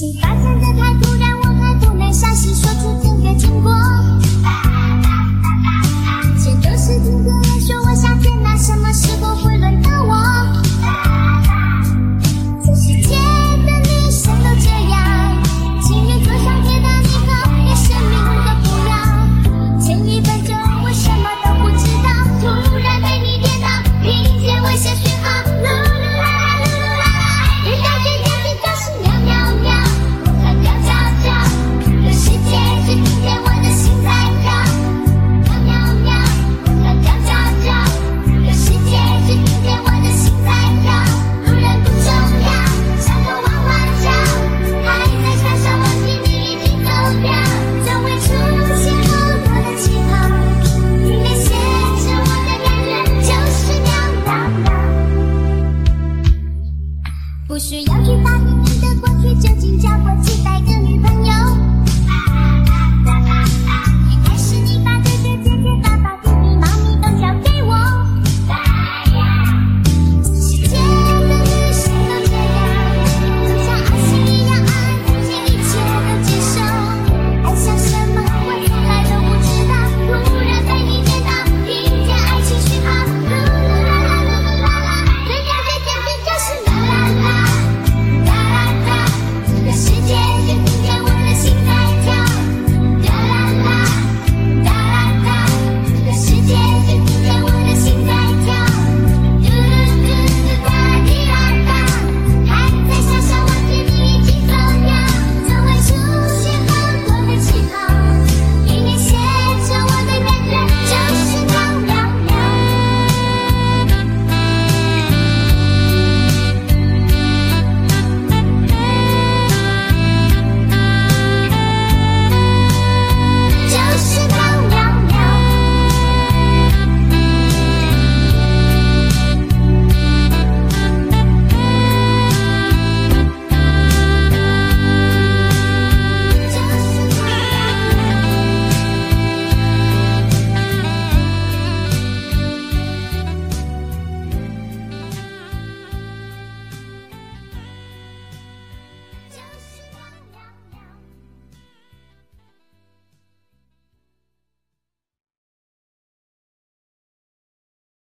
情发生的太突然，我还不能相信。不需要去把你的过去究竟交过几百个女朋友。